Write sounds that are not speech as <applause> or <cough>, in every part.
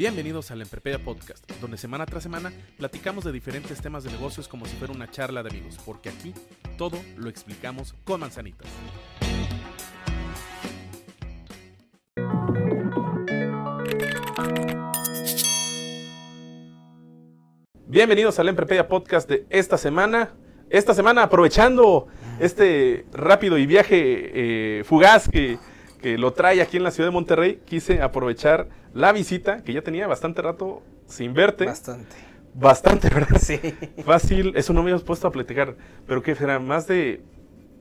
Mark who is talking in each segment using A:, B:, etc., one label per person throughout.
A: Bienvenidos al Emprepedia Podcast, donde semana tras semana platicamos de diferentes temas de negocios como si fuera una charla de amigos, porque aquí todo lo explicamos con manzanitas. Bienvenidos al Emprepedia Podcast de esta semana. Esta semana aprovechando este rápido y viaje eh, fugaz que, que lo trae aquí en la ciudad de Monterrey, quise aprovechar la visita que ya tenía bastante rato sin verte.
B: Bastante.
A: Bastante, ¿verdad? <laughs>
B: Sí.
A: Fácil, eso no me habías puesto a platicar. Pero que será más de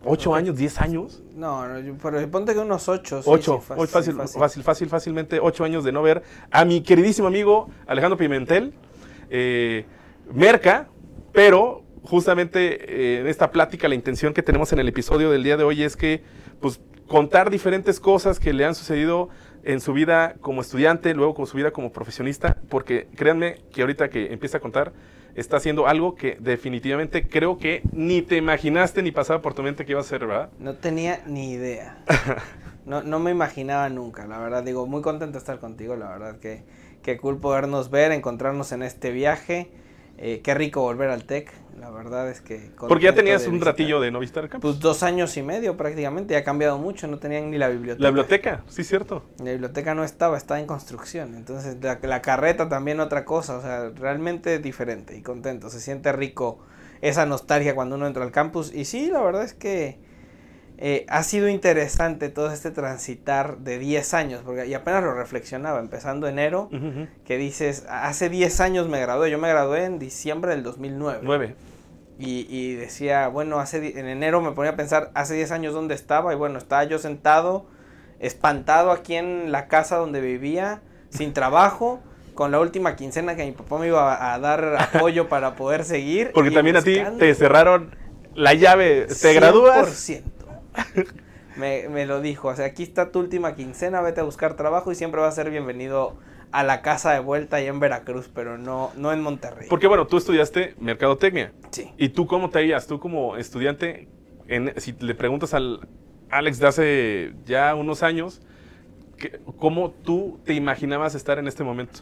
A: 8 años, 10 años.
B: No, no, pero ponte que unos ocho. sí,
A: 8,
B: sí,
A: fácil, fácil, fácil, fácilmente 8 años de no ver a mi queridísimo amigo Alejandro Pimentel, eh, Merca, pero justamente eh, en esta plática la intención que tenemos en el episodio del día de hoy es que pues contar diferentes cosas que le han sucedido en su vida como estudiante, luego con su vida como profesionista, porque créanme que ahorita que empieza a contar está haciendo algo que definitivamente creo que ni te imaginaste ni pasaba por tu mente que iba a ser, ¿verdad?
B: No tenía ni idea. <laughs> No, no me imaginaba nunca, la verdad. Digo, muy contento de estar contigo, la verdad. Que, que cool podernos ver, encontrarnos en este viaje. Eh, qué rico volver al TEC, la verdad es que...
A: Porque ya tenías un
B: visitar.
A: ratillo de no visitar el campus.
B: Pues dos años y medio prácticamente, ya ha cambiado mucho, no tenían ni la biblioteca.
A: La biblioteca, sí, cierto.
B: La biblioteca no estaba, estaba en construcción. Entonces, la, la carreta también otra cosa. O sea, realmente diferente y contento. Se siente rico esa nostalgia cuando uno entra al campus. Y sí, la verdad es que eh, ha sido interesante todo este transitar de 10 años. Porque y apenas lo reflexionaba, empezando enero,
A: Ujú, ujú.
B: que dices, hace 10 años me gradué. Yo me gradué en diciembre del 2009.
A: Nueve.
B: Y, y decía, bueno, hace en enero me ponía a pensar, hace 10 años dónde estaba, y bueno, estaba yo sentado, espantado aquí en la casa donde vivía, sin trabajo, con la última quincena que mi papá me iba a, a dar apoyo para poder seguir. <laughs>
A: Porque también a ti
B: buscando
A: te cerraron la llave. ¿Te gradúas?
B: 100%. Me, me lo dijo, o sea, aquí está tu última quincena, vete a buscar trabajo y siempre vas a ser bienvenido a la casa de vuelta allá en Veracruz, pero no, no en Monterrey.
A: Porque bueno, tú estudiaste mercadotecnia.
B: Sí.
A: ¿Y tú cómo te veías? Tú como estudiante, en- si le preguntas al Alex de hace ya unos años, ¿cómo tú te imaginabas estar en este momento?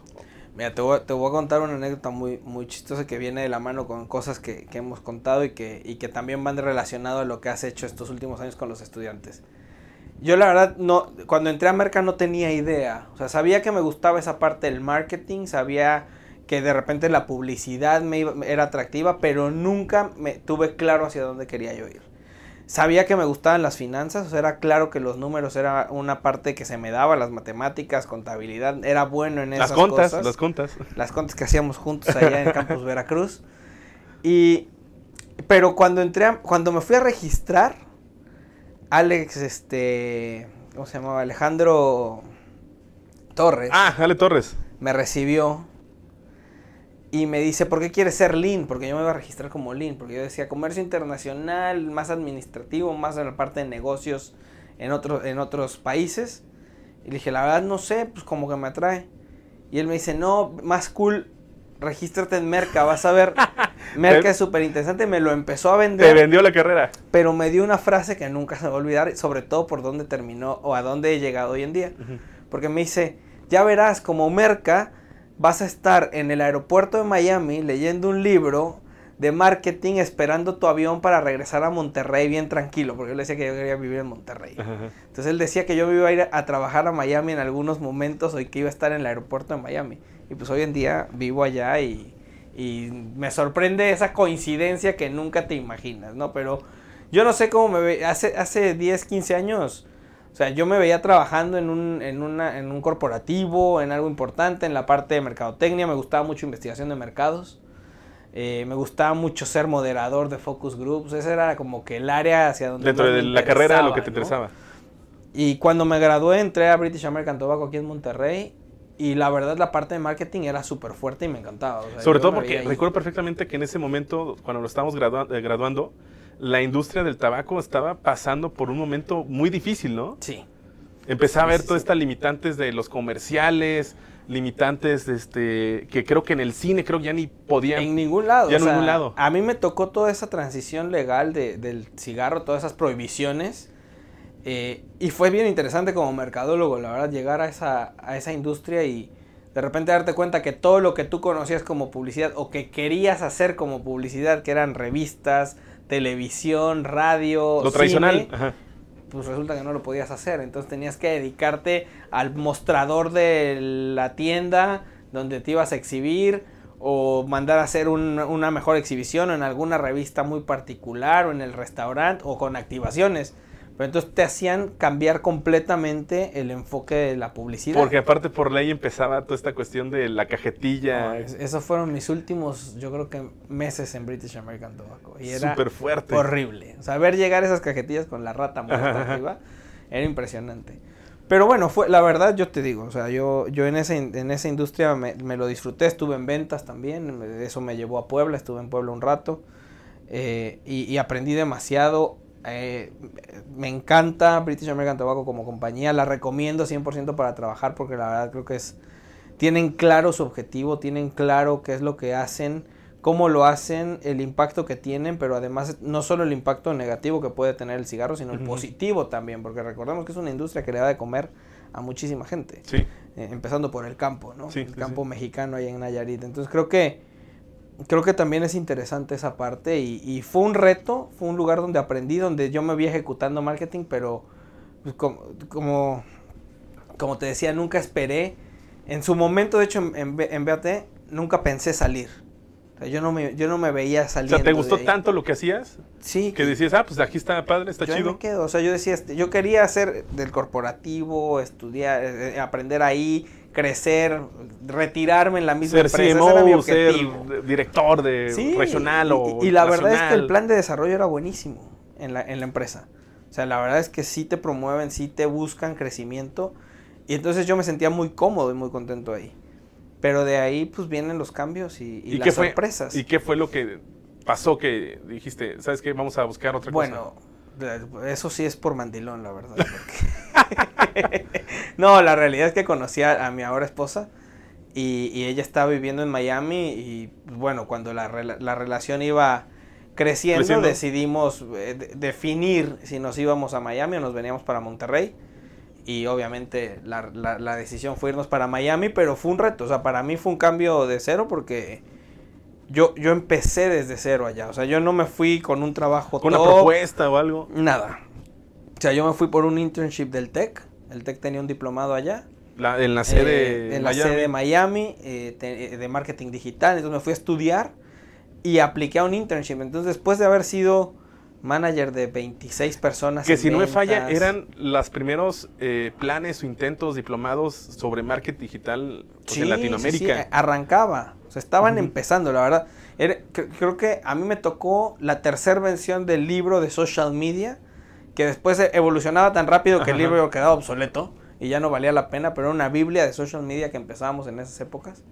B: Mira, te voy, a- contar una anécdota muy, muy chistosa que viene de la mano con cosas que, que hemos contado y que, y que también van relacionado a lo que has hecho estos últimos años con los estudiantes. Yo la verdad, no, cuando entré a Merca no tenía idea. O sea, sabía que me gustaba esa parte del marketing, sabía que de repente la publicidad me iba- era atractiva, pero nunca me tuve claro hacia dónde quería yo ir. Sabía que me gustaban las finanzas, o sea, era claro que los números era una parte que se me daba, las matemáticas, contabilidad, era bueno en esas
A: Las contas,
B: cosas
A: las contas.
B: las contas que hacíamos juntos allá en Campus Veracruz. Y pero cuando entré a- cuando me fui a registrar Alex este ¿cómo se llamaba? Alejandro Torres
A: Ah, Ale Torres.
B: me recibió y me dice, "¿Por qué quieres ser Lean?" Porque yo me iba a registrar como Lean, porque yo decía comercio internacional, más administrativo, más en la parte de negocios en otros en otros países. Y le dije, "La verdad no sé, pues como que me atrae." Y él me dice, "No, más cool, regístrate en Merca, vas a ver. <laughs> Merca es súper interesante." Me lo empezó a
A: Te
B: vender
A: vendió la carrera.
B: pero me dio una frase que nunca se me va a olvidar, sobre todo por dónde terminó o a dónde he llegado hoy en día. Porque me dice, ya verás, como merca, vas a estar en el aeropuerto de Miami leyendo un libro de marketing esperando tu avión para regresar a Monterrey bien tranquilo, porque yo le decía que yo quería vivir en Monterrey.
A: Ajá.
B: Entonces él decía que yo iba a ir a trabajar a Miami en algunos momentos o que iba a estar en el aeropuerto de Miami. Y pues hoy en día vivo allá y, y me sorprende esa coincidencia que nunca te imaginas, ¿no? Pero yo no sé cómo me ve, hace, hace 10, 15 años, o sea, yo me veía trabajando en un, en, una, en un corporativo, en algo importante, en la parte de mercadotecnia, me gustaba mucho investigación de mercados. Eh, me gustaba mucho ser moderador de focus groups. Ese era como que el área hacia donde.
A: Dentro de la carrera, lo que te
B: interesaba, ¿no?
A: interesaba.
B: Y cuando me gradué, entré a British American Tobacco aquí en Monterrey. Y la verdad, la parte de marketing era súper fuerte y me encantaba. o sea,
A: Sobre todo porque recuerdo perfectamente que en ese momento, cuando lo estábamos gradua- eh, graduando, la industria del tabaco estaba pasando por un momento muy difícil, ¿no?
B: Sí.
A: Empecé a ver todas estas limitantes de los comerciales, limitantes este, que creo que en el cine creo que ya ni podían.
B: En ningún lado.
A: Ya
B: o
A: en
B: sea,
A: ningún lado.
B: A mí me tocó toda esa transición legal de- del cigarro, todas esas prohibiciones. eh, y fue bien interesante como mercadólogo, la verdad, llegar a esa, a esa industria y de repente darte cuenta que todo lo que tú conocías como publicidad o que querías hacer como publicidad, que eran revistas, televisión, radio,
A: lo tradicional.
B: cine,
A: ajá.
B: pues resulta que no lo podías hacer. Entonces tenías que dedicarte al mostrador de la tienda donde te ibas a exhibir o mandar a hacer un- una mejor exhibición en alguna revista muy particular o en el restaurante o con activaciones. Pero entonces te hacían cambiar completamente el enfoque de la publicidad.
A: Porque aparte por ley empezaba toda esta cuestión de la cajetilla.
B: No, esos fueron mis últimos, yo creo que meses en British American Tobacco. Y era
A: Súper fuerte.
B: horrible. O sea, ver llegar esas cajetillas con la rata <laughs> muerta
A: Ajá,
B: arriba era impresionante. Pero bueno, fue la verdad, yo te digo, o sea, yo, yo en, esa, en esa industria me, me lo disfruté, estuve en ventas también, eso me llevó a Puebla, estuve en Puebla un rato eh, y, y aprendí demasiado. Eh, me encanta British American Tobacco como compañía, la recomiendo 100% para trabajar porque la verdad creo que es, tienen claro su objetivo, tienen claro qué es lo que hacen, cómo lo hacen, el impacto que tienen, pero además no solo el impacto negativo que puede tener el cigarro, sino el positivo también, porque recordemos que es una industria que le da de comer a muchísima gente,
A: Sí.
B: eh, empezando por el campo, ¿no?
A: Sí,
B: el
A: sí,
B: campo mexicano ahí en Nayarit. Entonces creo que creo que también es interesante esa parte y, y fue un reto, fue un lugar donde aprendí, donde yo me vi ejecutando marketing, pero pues, como, como, como te decía, nunca esperé. En su momento, de hecho, en, en, BAT, nunca pensé salir. O sea, yo, no me, yo no me veía
A: O
B: saliendo.
A: sea, ¿te gustó tanto lo que hacías?
B: Sí.
A: Que decías, ah, pues aquí está padre, está
B: yo ahí
A: chido.
B: me quedo. O sea, yo decía, este, yo quería hacer del corporativo, estudiar, eh, eh, aprender ahí, crecer, retirarme en la misma
A: Ser
B: empresa. ese era mi
A: CMO, ser
B: objetivo.
A: de- director de
B: Sí,
A: regional
B: y,
A: o
B: y la verdad es que el plan de desarrollo era buenísimo en la, en la empresa. O sea, la verdad es que sí te promueven, sí te buscan crecimiento. Y entonces yo me sentía muy cómodo y muy contento ahí. Pero de ahí pues vienen los cambios y, y
A: ¿Y
B: las
A: qué fue?
B: sorpresas.
A: ¿Y qué fue lo que pasó que dijiste, sabes qué, vamos a buscar otra
B: Bueno, de- eso sí es por mandilón, la verdad. porque- <laughs> <laughs> no, la realidad es que conocí a, a mi ahora esposa y, y ella estaba viviendo en Miami y bueno, cuando la, la relación iba creciendo,
A: Creciendo.
B: decidimos eh, de- definir si nos íbamos a Miami o nos veníamos para Monterrey. Y obviamente la, la- la decisión fue irnos para Miami, pero fue un reto. O sea, para mí fue un cambio de cero porque yo, yo empecé desde cero allá. O sea, yo no me fui con un trabajo
A: Con una propuesta o algo.
B: Nada. O sea, yo me fui por un internship del TEC. El TEC tenía un diplomado allá.
A: La- en la sede
B: eh, en la
A: Miami.
B: sede de Miami, eh, te- eh, de marketing digital. Entonces me fui a estudiar y apliqué a un internship. Entonces, después de haber sido manager de 26 personas.
A: Que si no me falla, eran los primeros eh, planes o intentos diplomados sobre marketing digital pues,
B: Sí,
A: en Latinoamérica.
B: sí, arrancaba. O sea, estaban empezando, la verdad. Era- creo que a mí me tocó la tercera versión del libro de social media, que después evolucionaba tan rápido que el libro quedaba obsoleto y ya no valía la pena, pero era una biblia de social media que empezábamos en esas épocas.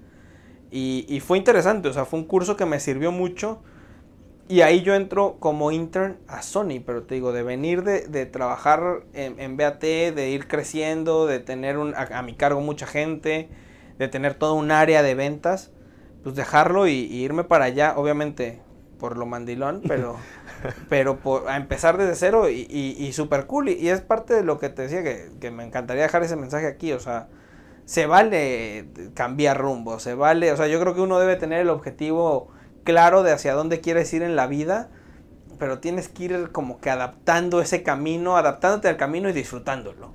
B: Y, y fue interesante, o sea, fue un curso que me sirvió mucho. Y ahí yo entro como intern a Sony, pero te digo, de venir de, de trabajar en, en BAT, de ir creciendo, de tener un, a, a mi cargo mucha gente, de tener todo un área de ventas, pues dejarlo y, y irme para allá, obviamente por lo mandilón, <laughs> pero, pero por, a empezar desde cero y, y, y super cool. Y, y es parte de lo que te decía que, que me encantaría dejar ese mensaje aquí, o sea, se vale cambiar rumbo, se vale, o sea, yo creo que uno debe tener el objetivo claro de hacia dónde quieres ir en la vida, pero tienes que ir como que adaptando ese camino, adaptándote al camino y disfrutándolo.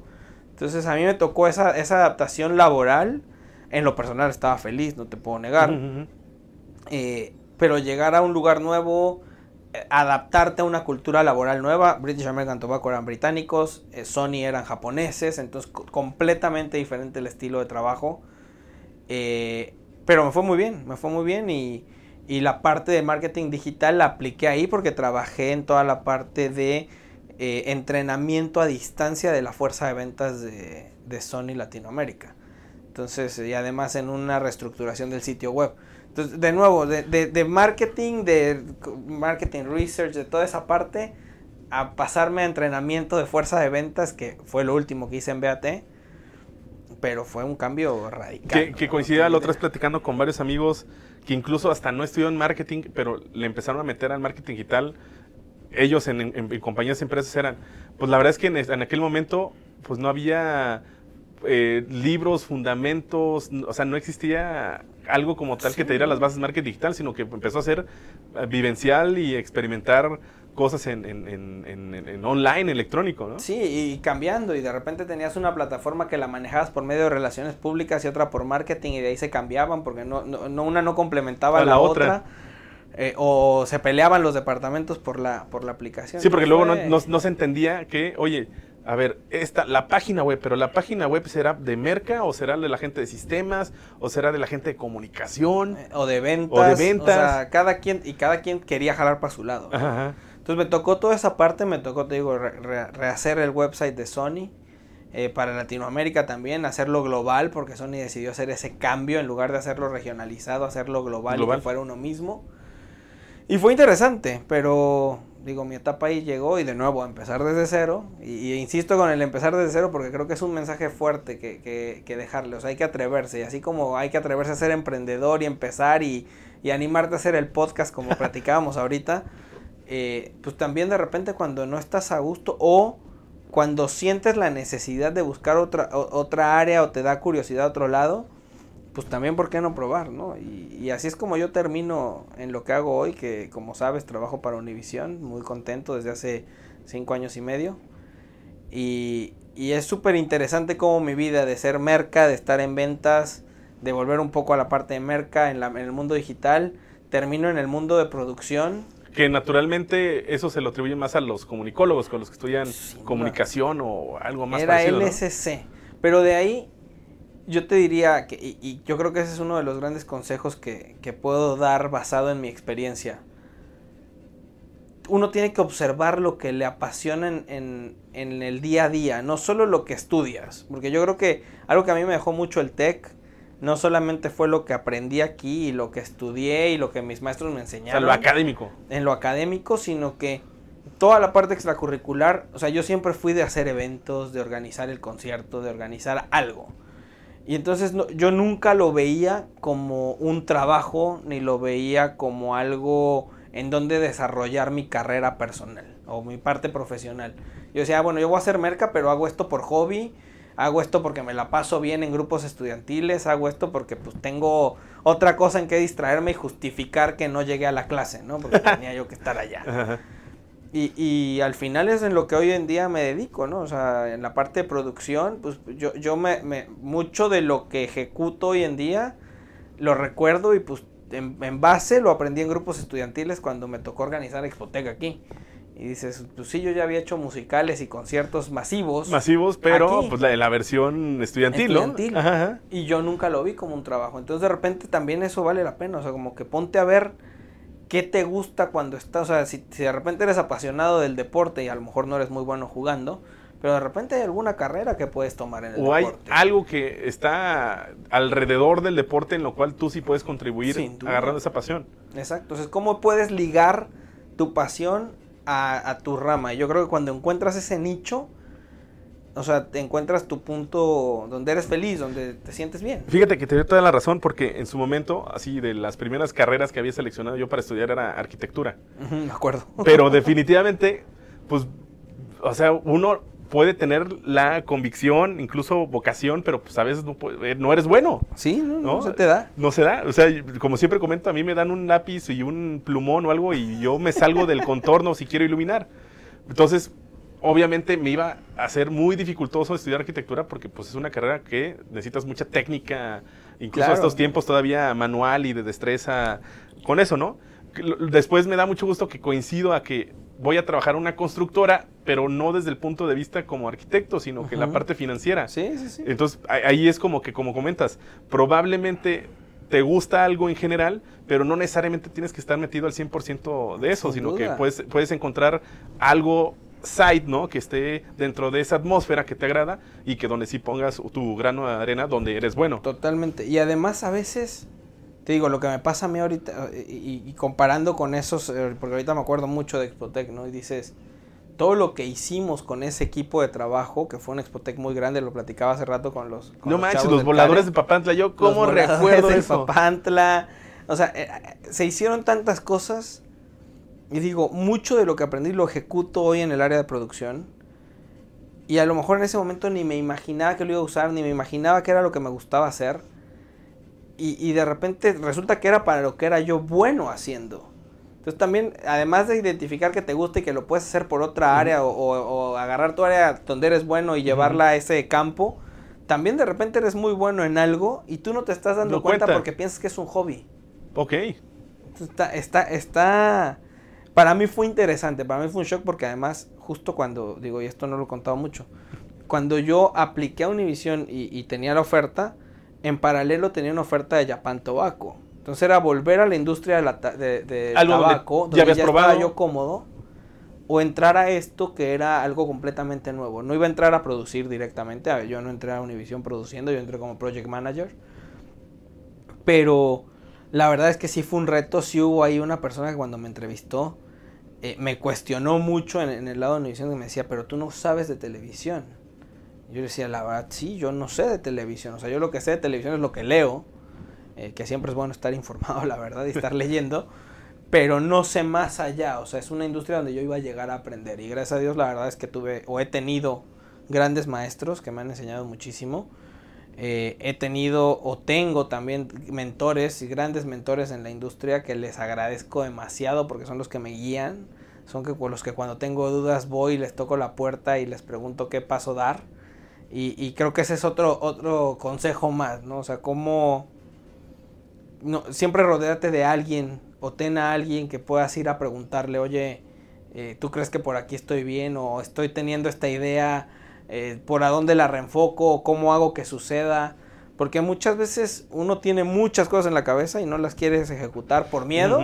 B: Entonces a mí me tocó esa, esa adaptación laboral, en lo personal estaba feliz, no te puedo negar, eh, pero llegar a un lugar nuevo, eh, adaptarte a una cultura laboral nueva, British American Tobacco eran británicos, eh, Sony eran japoneses, entonces co- completamente diferente el estilo de trabajo. Eh, pero me fue muy bien, me fue muy bien y, Y la parte de marketing digital la apliqué ahí porque trabajé en toda la parte de entrenamiento a distancia de la fuerza de ventas de, de Sony Latinoamérica. Entonces, y además en una reestructuración del sitio web. Entonces, de nuevo, de, de, de marketing, de marketing research, de toda esa parte, a pasarme a entrenamiento de fuerza de ventas, que fue lo último que hice en BAT, pero fue un cambio radical.
A: Que, que
B: ¿no?
A: coincidía la otra vez platicando con varios amigos que incluso hasta no estudiaron marketing, pero le empezaron a meter al marketing digital. Ellos en, en- en compañías, empresas eran, pues la verdad es que en, aquel momento, pues no había eh, libros, fundamentos, o sea, no existía algo como tal que te diera las bases de marketing digital, sino que empezó a ser eh, vivencial y experimentar cosas en, en- en- en- online, electrónico, ¿no?
B: Sí, y cambiando, y de repente tenías una plataforma que la manejabas por medio de relaciones públicas y otra por marketing, y de ahí se cambiaban porque no, no, no- una no complementaba
A: A la
B: la,
A: otra.
B: otra. eh, o se peleaban los departamentos por la, por la aplicación.
A: Sí, porque luego no- no se entendía que, oye, a ver, esta, la página web, pero la página web será de merca o será de la gente de sistemas o será de la gente de comunicación.
B: eh, O de ventas.
A: O de ventas.
B: sea, cada quien, y cada quien quería jalar para su lado. ¿no?
A: Ajá.
B: Entonces me tocó toda esa parte, me tocó, te digo, re- re- rehacer el website de Sony. eh, para Latinoamérica también, hacerlo global, porque Sony decidió hacer ese cambio en lugar de hacerlo regionalizado, hacerlo global, y que fuera uno mismo. Y fue interesante, pero digo, mi etapa ahí llegó y de nuevo a empezar desde cero. Y, y insisto con el empezar desde cero porque creo que es un mensaje fuerte que, que, que dejarle. O sea, hay que atreverse. Y así como hay que atreverse a ser emprendedor y empezar y, y animarte a hacer el podcast como <laughs> platicábamos ahorita, eh, pues también de repente cuando no estás a gusto o cuando sientes la necesidad de buscar otra, o- otra área o te da curiosidad a otro lado, pues también por qué no probar, ¿no? Y, y así es como yo termino en lo que hago hoy, que como sabes trabajo para Univision, muy contento desde hace cinco años y medio. Y, y es súper interesante como mi vida de ser merca, de estar en ventas, de volver un poco a la parte de merca en, la- en el mundo digital, termino en el mundo de producción.
A: Que naturalmente eso se lo atribuye más a los comunicólogos, con los que estudian comunicación o algo más
B: Era
A: parecido, ¿no?
B: LSC. Pero de ahí, yo te diría que, y, y yo creo que ese es uno de los grandes consejos que, que puedo dar basado en mi experiencia. Uno tiene que observar lo que le apasiona en, en- en el día a día, no solo lo que estudias. Porque yo creo que algo que a mí me dejó mucho el TEC, no solamente fue lo que aprendí aquí y lo que estudié y lo que mis maestros me
A: O sea,
B: enseñaron
A: lo académico.
B: en lo académico, sino que toda la parte extracurricular, o sea, yo siempre fui de hacer eventos, de organizar el concierto, de organizar algo. Y entonces no- yo nunca lo veía como un trabajo, ni lo veía como algo en donde desarrollar mi carrera personal o mi parte profesional. Yo decía, "Ah, bueno, yo voy a hacer merca, pero hago esto por hobby, hago esto porque me la paso bien en grupos estudiantiles, hago esto porque pues tengo otra cosa en que distraerme y justificar que no llegué a la clase, ¿no? Porque <laughs> tenía yo que estar allá. Y, y al final es en lo que hoy en día me dedico, ¿no? O sea, en la parte de producción, pues yo, yo me, me- mucho de lo que ejecuto hoy en día lo recuerdo y pues en, en base lo aprendí en grupos estudiantiles cuando me tocó organizar Expoteca aquí. Y dices, pues sí, yo ya había hecho musicales y conciertos masivos.
A: Masivos, pero
B: Aquí.
A: pues la, la versión estudiantil,
B: Estudiantil.
A: ¿no? Ajá, ajá.
B: Y yo nunca lo vi como un trabajo. Entonces de repente también eso vale la pena. O sea, como que ponte a ver qué te gusta cuando estás. O sea, si, si de repente eres apasionado del deporte y a lo mejor no eres muy bueno jugando, pero de repente hay alguna carrera que puedes tomar en el
A: O hay
B: deporte.
A: algo que está alrededor del deporte en lo cual tú sí puedes contribuir agarrando esa pasión.
B: Exacto. Entonces, ¿cómo puedes ligar tu pasión a, a tu rama? Y Yo creo que cuando encuentras ese nicho, o sea, te encuentras tu punto donde eres feliz, donde te sientes bien.
A: Fíjate que te doy toda la razón porque en su momento, así de las primeras carreras que había seleccionado yo para estudiar era arquitectura.
B: Ujú, Me acuerdo. <laughs>
A: Pero definitivamente, pues, o sea, uno puede tener la convicción, incluso vocación, pero pues a veces no, puede- no eres bueno.
B: Sí, no, no
A: ¿no?
B: se te da.
A: No se da. O sea, como siempre comento, a mí me dan un lápiz y un plumón o algo y yo me salgo del contorno si quiero iluminar. Entonces, obviamente me iba a ser muy dificultoso estudiar arquitectura porque pues es una carrera que necesitas mucha técnica, incluso
B: Claro.
A: a estos tiempos todavía manual y de destreza con eso, ¿no? Después me da mucho gusto que coincido a que voy a trabajar una constructora, pero no desde el punto de vista como arquitecto, sino que en la parte financiera.
B: Sí, sí, sí.
A: Entonces, ahí- es como que, como comentas, probablemente te gusta algo en general, pero no necesariamente tienes que estar metido al 100% de eso,
B: Sin
A: sino que puedes, puedes encontrar algo side, ¿no? Que esté dentro de esa atmósfera que te agrada y que donde sí pongas tu grano de arena donde eres bueno.
B: Totalmente. Y además a veces, te digo, lo que me pasa a mí ahorita, y, y comparando con esos, eh, porque ahorita me acuerdo mucho de Expotec, ¿no? Y dices, todo lo que hicimos con ese equipo de trabajo, que fue un Expotec muy grande, lo platicaba hace rato con los... con
A: No
B: los
A: manches, los voladores de Papantla, yo cómo recuerdo eso.
B: Papantla. O sea, eh, eh, se hicieron tantas cosas. Y digo, mucho de lo que aprendí lo ejecuto hoy en el área de producción. Y a lo mejor en ese momento ni me imaginaba que lo iba a usar, ni me imaginaba que era lo que me gustaba hacer. Y, y de repente resulta que era para lo que era yo bueno haciendo. Entonces también, además de identificar que te gusta y que lo puedes hacer por otra área o, o- o agarrar tu área donde eres bueno y llevarla a ese campo, también de repente eres muy bueno en algo y tú no te estás dando
A: No
B: cuenta
A: cuenta.
B: porque piensas que es un hobby.
A: Ok.
B: Entonces, Está, está, está, para mí fue interesante, para mí fue un shock porque además, justo cuando, digo, y esto no lo he contado mucho, cuando yo apliqué a Univision y, y tenía la oferta, en paralelo tenía una oferta de Japan Tobacco. Entonces era volver a la industria de la ta- de, de
A: Algo donde
B: tabaco,
A: ya habías
B: estaba yo cómodo, o entrar a esto que era algo completamente nuevo. No iba a entrar a producir directamente, a ver, yo no entré a Univision produciendo, yo entré como project manager. Pero la verdad es que sí fue un reto, sí hubo ahí una persona que cuando me entrevistó eh, me cuestionó mucho en, el lado de Univision y me decía, pero tú no sabes de televisión. Yo le decía, la verdad, sí, yo no sé de televisión. O sea, yo lo que sé de televisión es lo que leo, eh, que siempre es bueno estar <laughs> informado, la verdad, y estar leyendo, pero no sé más allá. O sea, es una industria donde yo iba a llegar a aprender. Y gracias a Dios, la verdad es que tuve o he tenido grandes maestros que me han enseñado muchísimo. Eh, he tenido o tengo también mentores y grandes mentores en la industria que les agradezco demasiado porque son los que me guían. Son que, los que cuando tengo dudas voy y les toco la puerta y les pregunto qué paso dar. Y, y creo que ese es otro, otro consejo más, ¿no? O sea, cómo no, siempre rodeate de alguien o ten a alguien que puedas ir a preguntarle, oye, eh, ¿tú crees que por aquí estoy bien? O estoy teniendo esta idea, eh, ¿por a dónde la reenfoco? ¿O cómo hago que suceda? Porque muchas veces uno tiene muchas cosas en la cabeza y no las quieres ejecutar por miedo.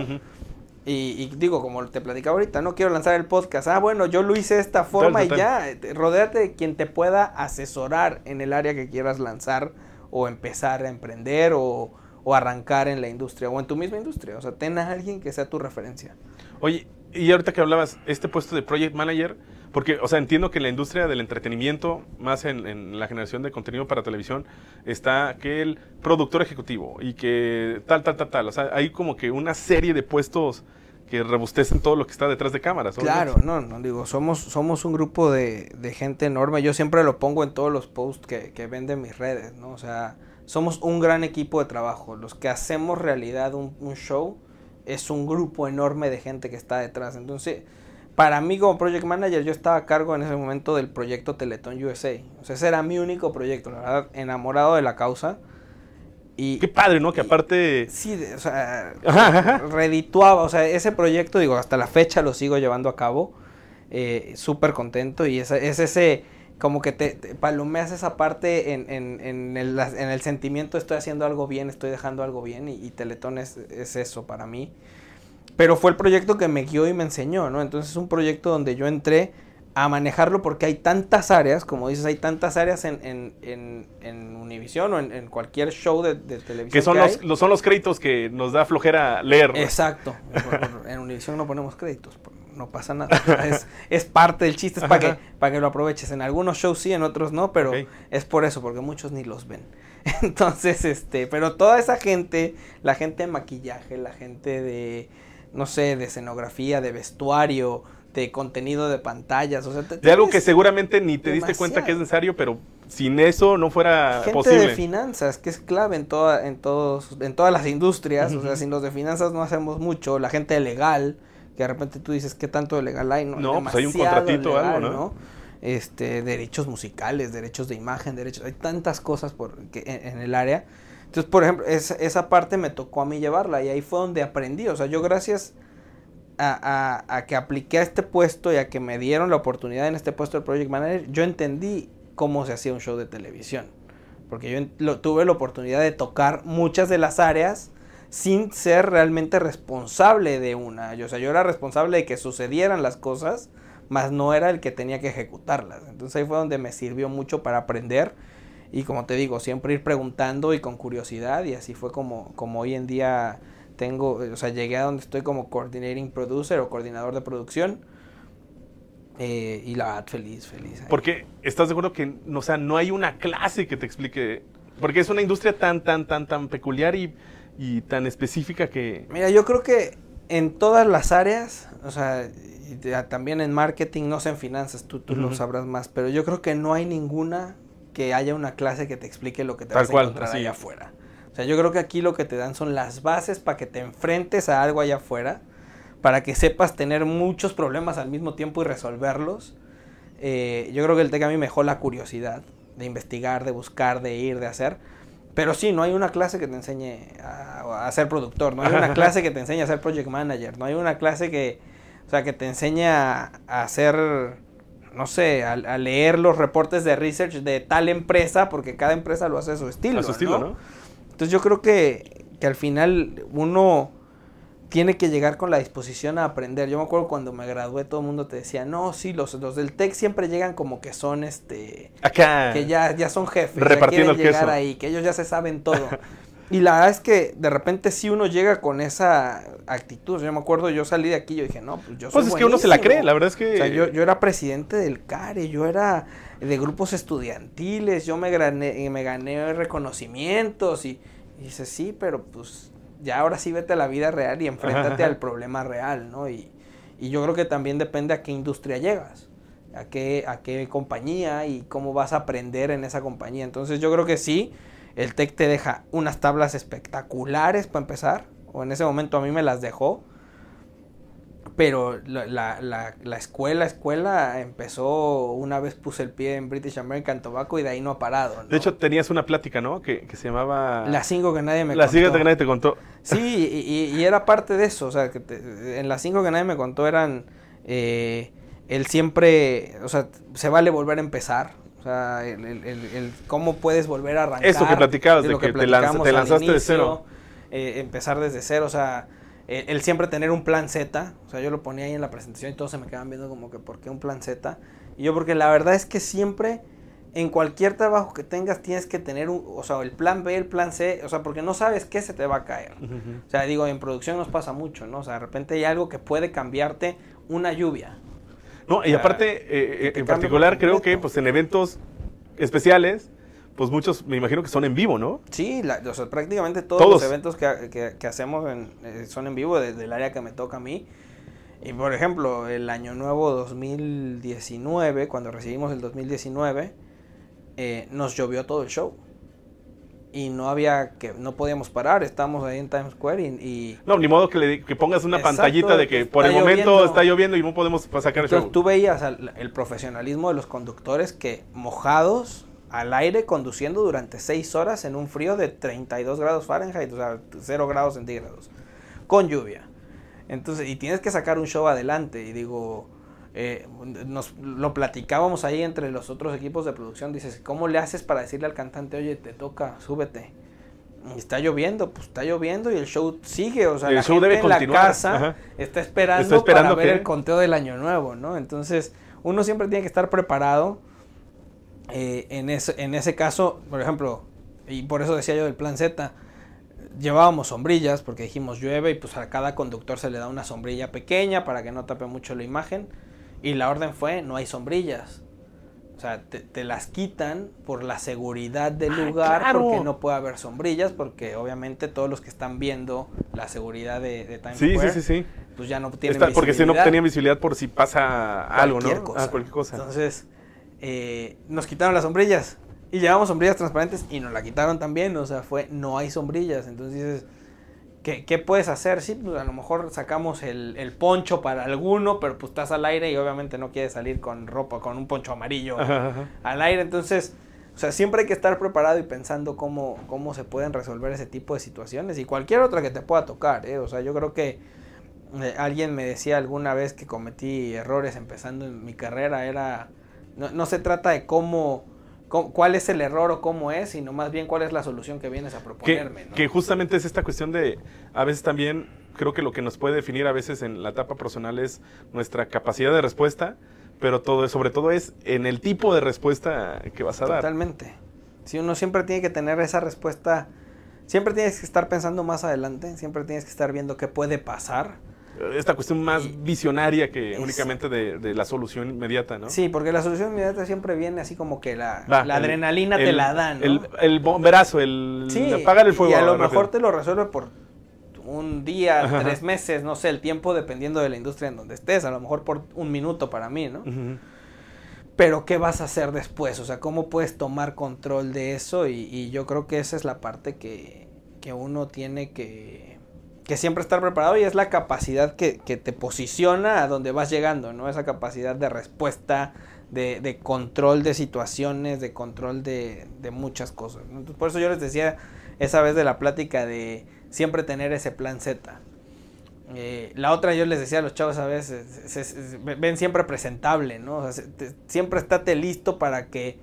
B: Y, y digo, como te platicaba ahorita, no quiero lanzar el podcast. Ah, bueno, yo lo hice de esta forma y ya. eh, Rodéate de quien te pueda asesorar en el área que quieras lanzar o empezar a emprender o, o arrancar en la industria o en tu misma industria. O sea, ten a alguien que sea tu referencia.
A: Oye, y ahorita que hablabas, este puesto de Project Manager, porque, o sea, entiendo que la industria del entretenimiento, más en, la generación de contenido para televisión, está que el productor ejecutivo y que tal, tal, tal, tal. O sea, hay como que una serie de puestos que rebustecen todo lo que está detrás de cámaras.
B: Claro, no, no digo, somos, somos un grupo de, de gente enorme. Yo siempre lo pongo en todos los posts que, que ven de mis redes, ¿no? O sea, somos un gran equipo de trabajo. Los que hacemos realidad un, un show es un grupo enorme de gente que está detrás. Entonces, para mí como project manager, yo estaba a cargo en ese momento del proyecto Teletón USA. O sea, ese era mi único proyecto, la verdad, enamorado de la causa. Y,
A: Qué padre, ¿no? Que aparte...
B: Sí, o sea,
A: Ajá, ajá.
B: redituaba, o sea, ese proyecto, digo, hasta la fecha lo sigo llevando a cabo, eh, súper contento y es, es ese, como que te, te palomeas esa parte en, en, en, el, en el sentimiento, estoy haciendo algo bien, estoy dejando algo bien y, y Teletón es, es eso para mí. Pero fue el proyecto que me guió y me enseñó, ¿no? Entonces es un proyecto donde yo entré a manejarlo porque hay tantas áreas, como dices, hay tantas áreas en, en, en, en Univision o en, en cualquier show de, de televisión.
A: Que son los, los- son los créditos que nos da flojera leer.
B: Exacto. <laughs> En Univision no ponemos créditos, no pasa nada. Es, es parte del chiste, es para que, para que lo aproveches. En algunos shows sí, en otros no, pero es por eso, porque muchos ni los ven. <laughs> Entonces, este, pero toda esa gente, la gente de maquillaje, la gente de, no sé, de escenografía, de vestuario, de contenido de pantallas, o sea, te-
A: De algo que seguramente ni te diste cuenta que es necesario, pero sin eso no fuera
B: gente
A: posible.
B: de finanzas, que es clave en toda, en todos, en todas las industrias, o sea, sin los de finanzas no hacemos mucho, la gente legal, que de repente tú dices qué tanto de legal hay, no,
A: No, pues hay un contratito o algo, ¿no?
B: Este, derechos musicales, derechos de imagen, derechos, hay tantas cosas por, que, en, en el área. Entonces, por ejemplo, esa, parte me tocó a mí llevarla y ahí fue donde aprendí, o sea, yo gracias a, que apliqué a este puesto y a que me dieron la oportunidad en este puesto de Project Manager, yo entendí cómo se hacía un show de televisión. Porque yo tuve la oportunidad de tocar muchas de las áreas sin ser realmente responsable de una. O sea, yo era responsable de que sucedieran las cosas, mas no era el que tenía que ejecutarlas. Entonces ahí fue donde me sirvió mucho para aprender y como te digo, siempre ir preguntando y con curiosidad y así fue como, como hoy en día tengo, o sea, llegué a donde estoy como coordinating producer o coordinador de producción. Eh, y la verdad, feliz, feliz.
A: Porque estás de acuerdo que, o sea, no hay una clase que te explique, porque es una industria tan, tan, tan, tan peculiar y, y tan específica que...
B: Mira, yo creo que en todas las áreas, o sea, también en marketing, no sé en finanzas, tú, tú lo sabrás más, pero yo creo que no hay ninguna que haya una clase que te explique lo que te vas a encontrar allá afuera. O sea, yo creo que aquí lo que te dan son las bases para que te enfrentes a algo allá afuera para que sepas tener muchos problemas al mismo tiempo y resolverlos. Eh, yo creo que el TEC a mí me dejó la curiosidad de investigar, de buscar, de ir, de hacer. Pero sí, no hay una clase que te enseñe a, ser productor, no hay una <laughs> clase que te enseñe a ser project manager, no hay una clase que, o sea, que te enseñe a, hacer, no sé, a, leer los reportes de research de tal empresa, porque cada empresa lo hace a su estilo.
A: A su estilo, ¿no?
B: Entonces yo creo que, que al final uno tiene que llegar con la disposición a aprender. Yo me acuerdo cuando me gradué, todo el mundo te decía, no, sí, los, los del TEC siempre llegan como que son, este...
A: Acá.
B: Que ya, ya son jefes.
A: Repartiendo
B: el llegar ahí, que ellos ya se saben todo. <laughs> y la verdad es que de repente si uno llega con esa actitud. Yo me acuerdo, yo salí de aquí y yo dije, no, pues yo soy
A: Pues es que uno se la cree, la verdad es que...
B: O sea, yo, yo era presidente del CARE, yo era de grupos estudiantiles, yo me gané, me gané reconocimientos y, y dice, sí, pero pues ya ahora sí vete a la vida real y enfréntate al problema real, ¿no? Y, y, yo creo que también depende a qué industria llegas, a qué, a qué compañía y cómo vas a aprender en esa compañía. Entonces yo creo que sí, el TEC te deja unas tablas espectaculares para empezar, o en ese momento a mí me las dejó, pero la, la, la, escuela, escuela empezó una vez puse el pie en British American Tobacco y de ahí no ha parado.
A: De hecho, tenías una plática, ¿no? Que, que se llamaba...
B: Las cinco que nadie me
A: contó. Las cinco que nadie te contó.
B: Sí, y, y, era parte de eso. O sea, que en las cinco que nadie me contó eran... Eh, el siempre... O sea, se vale volver a empezar. O sea, el, el, el, cómo puedes volver a arrancar.
A: Eso que platicabas, de, que, te, lanzaste de cero.
B: Eh, empezar desde cero, o sea eh, el siempre tener un plan Z, o sea, yo lo ponía ahí en la presentación y todos se me quedaban viendo como que, ¿por qué un plan Z? Y yo, porque la verdad es que siempre, en cualquier trabajo que tengas, tienes que tener, un, o sea, el plan B, el plan C, o sea, porque no sabes qué se te va a caer. O sea, digo, en producción nos pasa mucho, ¿no? O sea, de repente hay algo que puede cambiarte una lluvia.
A: No, y aparte, eh, eh, en particular, creo que pues en eventos especiales, pues muchos me imagino que son en vivo, ¿no?
B: Sí, o sea, prácticamente todos, los eventos que, que, hacemos eh, son en vivo desde el área que me toca a mí. Y por ejemplo, el año nuevo 2019, cuando recibimos el 2019, eh, nos llovió todo el show. Y no había que, no podíamos parar, estábamos ahí en Times Square y...
A: no, ni modo que, le, que pongas una pantallita de que por el momento está lloviendo y no podemos sacar el show.
B: Tú veías el profesionalismo de los conductores que mojados al aire conduciendo durante 6 horas en un frío de 32 grados Fahrenheit, o sea, 0 grados centígrados, con lluvia. Entonces, y tienes que sacar un show adelante. Y digo, eh, nos lo platicábamos ahí entre los otros equipos de producción. Dices, ¿cómo le haces para decirle al cantante, oye, te toca, súbete? Y está lloviendo, pues está lloviendo y el show sigue, o sea, la gente en la casa está esperando, para ver el conteo del año nuevo, ¿no? Entonces, uno siempre tiene que estar preparado eh, en, ese, en ese caso, por ejemplo, y por eso decía yo del plan Z, llevábamos sombrillas porque dijimos llueve y pues a cada conductor se le da una sombrilla pequeña para que no tape mucho la imagen. Y la orden fue, no hay sombrillas. O sea, te, las quitan por la seguridad del ah, lugar, porque no puede haber sombrillas, porque obviamente todos los que están viendo la seguridad de, de Times
A: sí, Square, sí, sí,
B: pues ya no tienen visibilidad.
A: Porque si no tenían visibilidad por si pasa algo, ¿no?
B: Cosa. Ah, cualquier cosa. Entonces, eh, nos quitaron las sombrillas. Y llevamos sombrillas transparentes y nos la quitaron también. O sea, fue, no hay sombrillas. Entonces dices, ¿qué, puedes hacer? Sí, pues a lo mejor sacamos el, poncho para alguno, pero pues estás al aire y obviamente no quieres salir con ropa, con un poncho amarillo al aire. Entonces, o sea, siempre hay que estar preparado y pensando cómo, cómo se pueden resolver ese tipo de situaciones y cualquier otra que te pueda tocar. ¿eh? O sea, yo creo que eh, alguien me decía alguna vez que cometí errores empezando en mi carrera, era no, no se trata de cómo cuál es el error o cómo es, sino más bien cuál es la solución que vienes a proponerme.
A: Que, que justamente es esta cuestión de, a veces también, creo que lo que nos puede definir a veces en la etapa personal es nuestra capacidad de respuesta, pero todo, sobre todo es en el tipo de respuesta que vas a dar.
B: Totalmente. Si uno siempre tiene que tener esa respuesta, siempre tienes que estar pensando más adelante, siempre tienes que estar viendo qué puede pasar
A: esta cuestión más visionaria que únicamente de, la solución inmediata, ¿no?
B: Sí, porque la solución inmediata siempre viene así como que la, adrenalina te la dan,
A: ¿no? El, bomberazo, el apagar el fuego.
B: Y a lo mejor te lo resuelve por un día, tres meses, no sé, el tiempo dependiendo de la industria en donde estés, a lo mejor por un minuto para mí, ¿no? Pero ¿qué vas a hacer después? O sea, ¿cómo puedes tomar control de eso? Y, yo creo que esa es la parte que, que uno tiene que que siempre estar preparado y es la capacidad que, te posiciona a donde vas llegando, ¿no? Esa capacidad de respuesta, de, control de situaciones, de control de, muchas cosas. por eso yo les decía esa vez de la plática de siempre tener ese plan Z. Eh, la otra yo les decía a los chavos a veces, ven siempre presentable, ¿no? O sea, siempre estate listo para que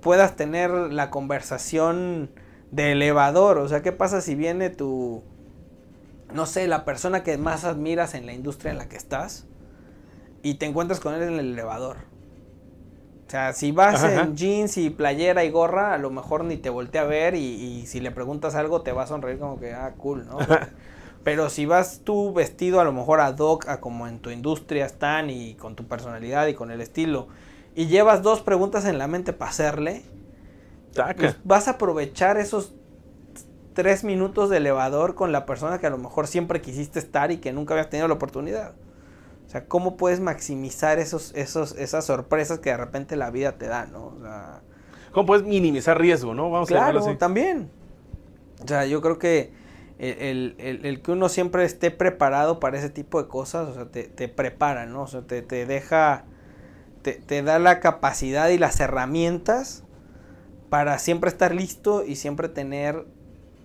B: puedas tener la conversación de elevador. O sea, ¿qué pasa si viene tu no sé, la persona que más admiras en la industria en la que estás y te encuentras con él en el elevador. O sea, si vas en jeans y playera y gorra, a lo mejor ni te voltea a ver y, si le preguntas algo te va a sonreír como que, ah, cool, ¿no? Pero si vas tú vestido a lo mejor ad hoc a como en tu industria están y con tu personalidad y con el estilo y llevas dos preguntas en la mente para hacerle, pues vas a aprovechar esos tres minutos de elevador con la persona que a lo mejor siempre quisiste estar y que nunca habías tenido la oportunidad. O sea, ¿cómo puedes maximizar esos, esos, esas sorpresas que de repente la vida te da, ¿no? O sea,
A: ¿Cómo puedes minimizar riesgo, no?
B: Vamos claro, a también. O sea, yo creo que el, el, que uno siempre esté preparado para ese tipo de cosas, o sea, te, te prepara, ¿no? O sea, te, te deja, te, te da la capacidad y las herramientas para siempre estar listo y siempre tener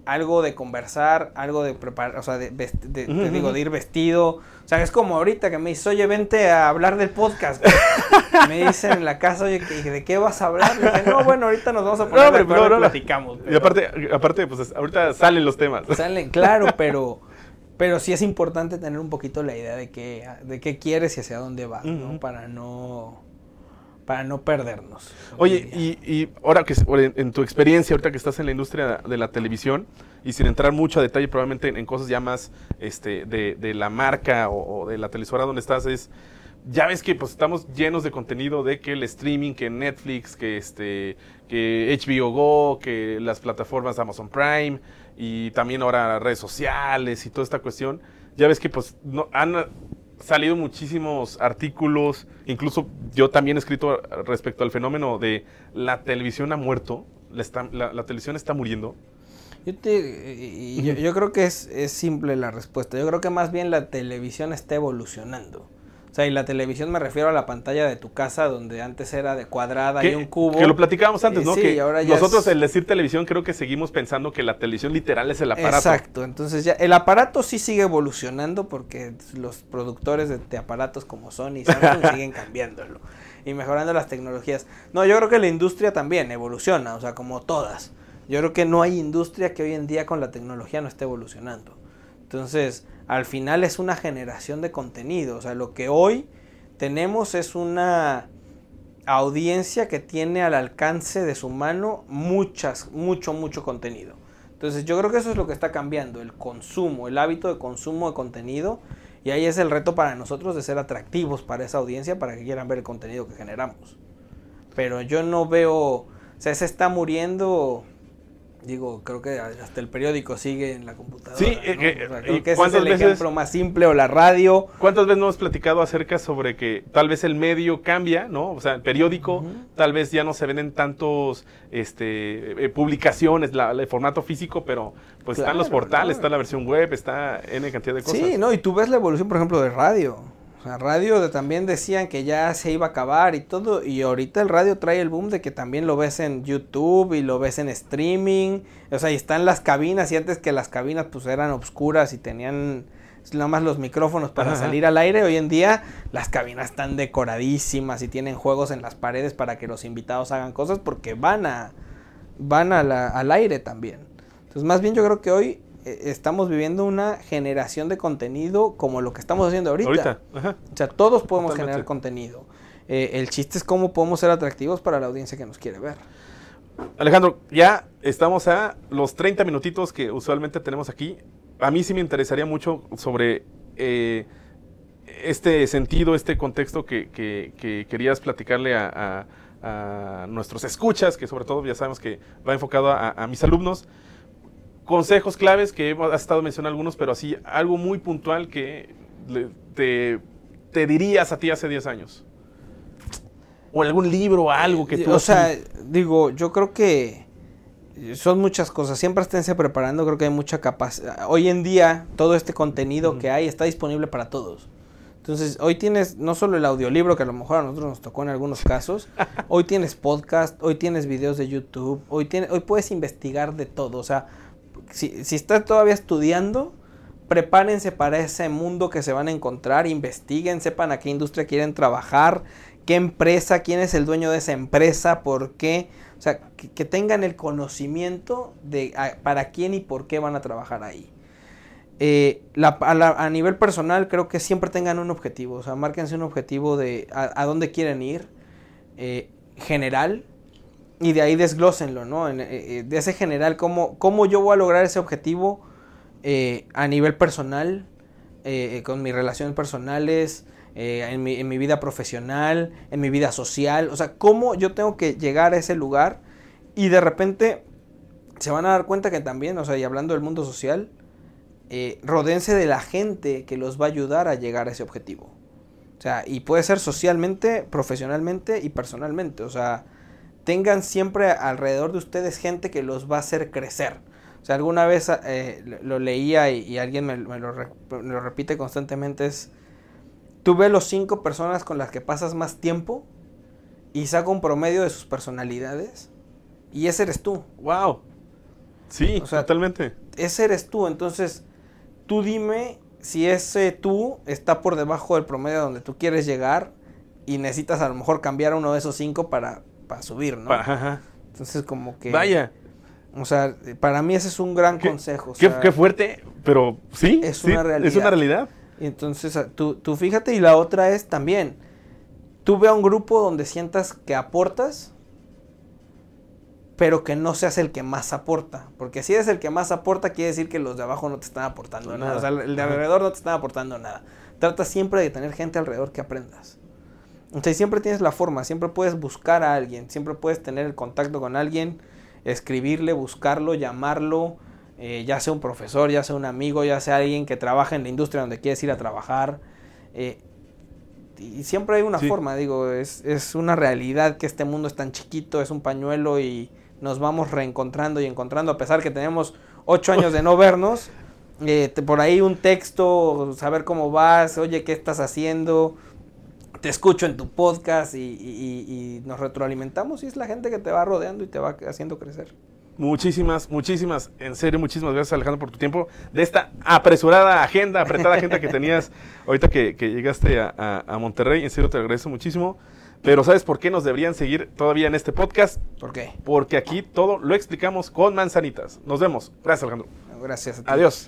B: algo de conversar, algo de preparar, o sea, de, te digo, de ir vestido. O sea, es como ahorita que me dice, oye, vente a hablar del podcast. <laughs> me dicen en la casa, oye, ¿de qué vas a hablar? Le dije, no, bueno, ahorita nos vamos a poner de acuerdo platicamos.
A: Y aparte, aparte, pues ahorita salen los temas.
B: Salen, claro, pero, pero sí es importante tener un poquito la idea de qué, de qué quieres y hacia dónde vas, ¿no? Para no para no perdernos.
A: Oye, y, ahora que en, tu experiencia, ahorita que estás en la industria de la televisión, y sin entrar mucho a detalle probablemente en, cosas ya más este, de, la marca o, de la televisora donde estás, es, ya ves que pues estamos llenos de contenido de que el streaming, que Netflix, que, este, que HBO Go, que las plataformas Amazon Prime, y también ahora redes sociales y toda esta cuestión, ya ves que pues no, han salido muchísimos artículos, incluso yo también he escrito respecto al fenómeno de la televisión ha muerto, la, televisión está muriendo.
B: Yo, te, yo, yo, creo que es simple la respuesta. Yo creo que más bien la televisión está evolucionando. O sea, y la televisión me refiero a la pantalla de tu casa donde antes era de cuadrada y un cubo.
A: Que lo platicábamos antes, ¿no? que ahora nosotros el decir televisión creo que seguimos pensando que la televisión literal es el aparato.
B: Exacto, entonces ya el aparato sí sigue evolucionando porque los productores de, aparatos como Sony y Samsung <laughs> siguen cambiándolo y mejorando las tecnologías. No, yo creo que la industria también evoluciona, o sea, como todas. Yo creo que no hay industria que hoy en día con la tecnología no esté evolucionando. Entonces, al final es una generación de contenido. O sea, lo que hoy tenemos es una audiencia que tiene al alcance de su mano muchas, mucho, mucho contenido. Entonces yo creo que eso es lo que está cambiando, el consumo, el hábito de consumo de contenido. Y ahí es el reto para nosotros de ser atractivos para esa audiencia, para que quieran ver el contenido que generamos. Pero yo no veo, o sea, se está muriendo Digo, creo que hasta el periódico sigue en la computadora.
A: Sí, eh, eh,
B: creo que ese es el ejemplo más simple, o la radio.
A: ¿Cuántas veces no hemos platicado acerca sobre que tal vez el medio cambia, ¿no? O sea, el periódico, tal vez ya no se venden tantos este, eh, publicaciones, la, el formato físico, pero pues están los portales, está la versión web, está N cantidad de cosas.
B: Sí, no, y tú ves la evolución, por ejemplo, de radio. Sea, radio también decían que ya se iba a acabar y todo. Y ahorita el radio trae el boom de que también lo ves en YouTube y lo ves en streaming. O sea, y están las cabinas. Y antes que las cabinas pues eran obscuras y tenían nada más los micrófonos para salir al aire. Hoy en día las cabinas están decoradísimas y tienen juegos en las paredes para que los invitados hagan cosas porque van a van al aire también. Entonces, más bien yo creo que hoy estamos viviendo una generación de contenido como lo que estamos haciendo ahorita. O sea, todos podemos generar contenido. Eh, el chiste es cómo podemos ser atractivos para la audiencia que nos quiere ver.
A: Alejandro, ya estamos a los 30 minutitos que usualmente tenemos aquí. A mí sí me interesaría mucho sobre eh, este sentido, este contexto que, querías platicarle a, nuestros escuchas, que sobre todo ya sabemos que va enfocado a, mis alumnos. Consejos claves que has estado mencionando algunos, pero así algo muy puntual que te, te dirías a ti hace 10 años o algún libro o algo que tú...
B: O sea, digo, yo creo que son muchas cosas. Siempre esténse preparando, creo que hay mucha capacidad. Hoy en día, todo este contenido que hay está disponible para todos. Entonces, hoy tienes no solo el audiolibro, que a lo mejor a nosotros nos tocó en algunos casos, <laughs> hoy tienes podcast, hoy tienes videos de YouTube, hoy, tiene, hoy puedes investigar de todo. O sea, si, si estás todavía estudiando, prepárense para ese mundo que se van a encontrar, investiguen, sepan a qué industria quieren trabajar, qué empresa, quién es el dueño de esa empresa, por qué, o sea, que, tengan el conocimiento de para quién y por qué van a trabajar ahí. Eh, a, nivel personal creo que siempre tengan un objetivo, o sea, márquense un objetivo de a, dónde quieren ir, eh, general, y de ahí desglósenlo, ¿no? Eh, de ese general, ¿cómo, ¿cómo, yo voy a lograr ese objetivo a nivel personal, con mis relaciones personales, eh, en, mi, en, mi, vida profesional, en mi vida social. O sea, cómo yo tengo que llegar a ese lugar y de repente se van a dar cuenta que también, o sea, y hablando del mundo social, eh, rodense de la gente que los va a ayudar a llegar a ese objetivo. O sea, y puede ser socialmente, profesionalmente y personalmente. O sea, tengan siempre alrededor de ustedes gente que los va a hacer crecer. O sea, alguna vez eh, lo leía y, alguien me, me, lo, me, lo, repite constantemente, es tú ves los cinco personas con las que pasas más tiempo y saca un promedio de sus personalidades y ese eres tú.
A: Wow. Sí, totalmente.
B: Ese eres tú, entonces tú dime si ese tú está por debajo del promedio donde tú quieres llegar y necesitas a lo mejor cambiar uno de esos cinco para, para subir, ¿no? Ajá. Entonces como que...
A: Vaya.
B: O sea, para mí ese es un gran consejo.
A: qué, fuerte, pero sí.
B: Es una realidad.
A: Es una realidad.
B: Entonces, ah, tú, tú fíjate, y la otra es también, tú ve a un grupo donde sientas que aportas, pero que no seas el que más aporta. Porque si eres el que más aporta, quiere decir que los de abajo no te están aportando nada. O sea, el de alrededor no te están aportando nada. Trata siempre de tener gente alrededor que aprendas. Sea, siempre tienes la forma, siempre puedes buscar a alguien, siempre puedes tener el contacto con alguien, escribirle, buscarlo, llamarlo, eh, ya sea un profesor, ya sea un amigo, ya sea alguien que trabaja en la industria donde quieres ir a trabajar. Eh, y siempre hay una forma, digo, es, es, una realidad que este mundo es tan chiquito, es un pañuelo y nos vamos reencontrando y encontrando, a pesar que tenemos ocho <laughs> años de no vernos. Eh, por ahí un texto, saber cómo vas, oye, ¿qué estás haciendo? Te escucho en tu podcast y, y nos retroalimentamos y es la gente que te va rodeando y te va haciendo crecer.
A: Muchísimas, muchísimas, en serio, muchísimas gracias Alejandro por tu tiempo, de esta apresurada agenda, apretada agenda que tenías <laughs> ahorita que, llegaste a, Monterrey, en serio te agradezco muchísimo, pero ¿sabes por qué nos deberían seguir todavía en este podcast?
B: ¿Por qué?
A: Porque aquí todo lo explicamos con manzanitas. Nos vemos. Gracias Alejandro.
B: Gracias.
A: Adiós.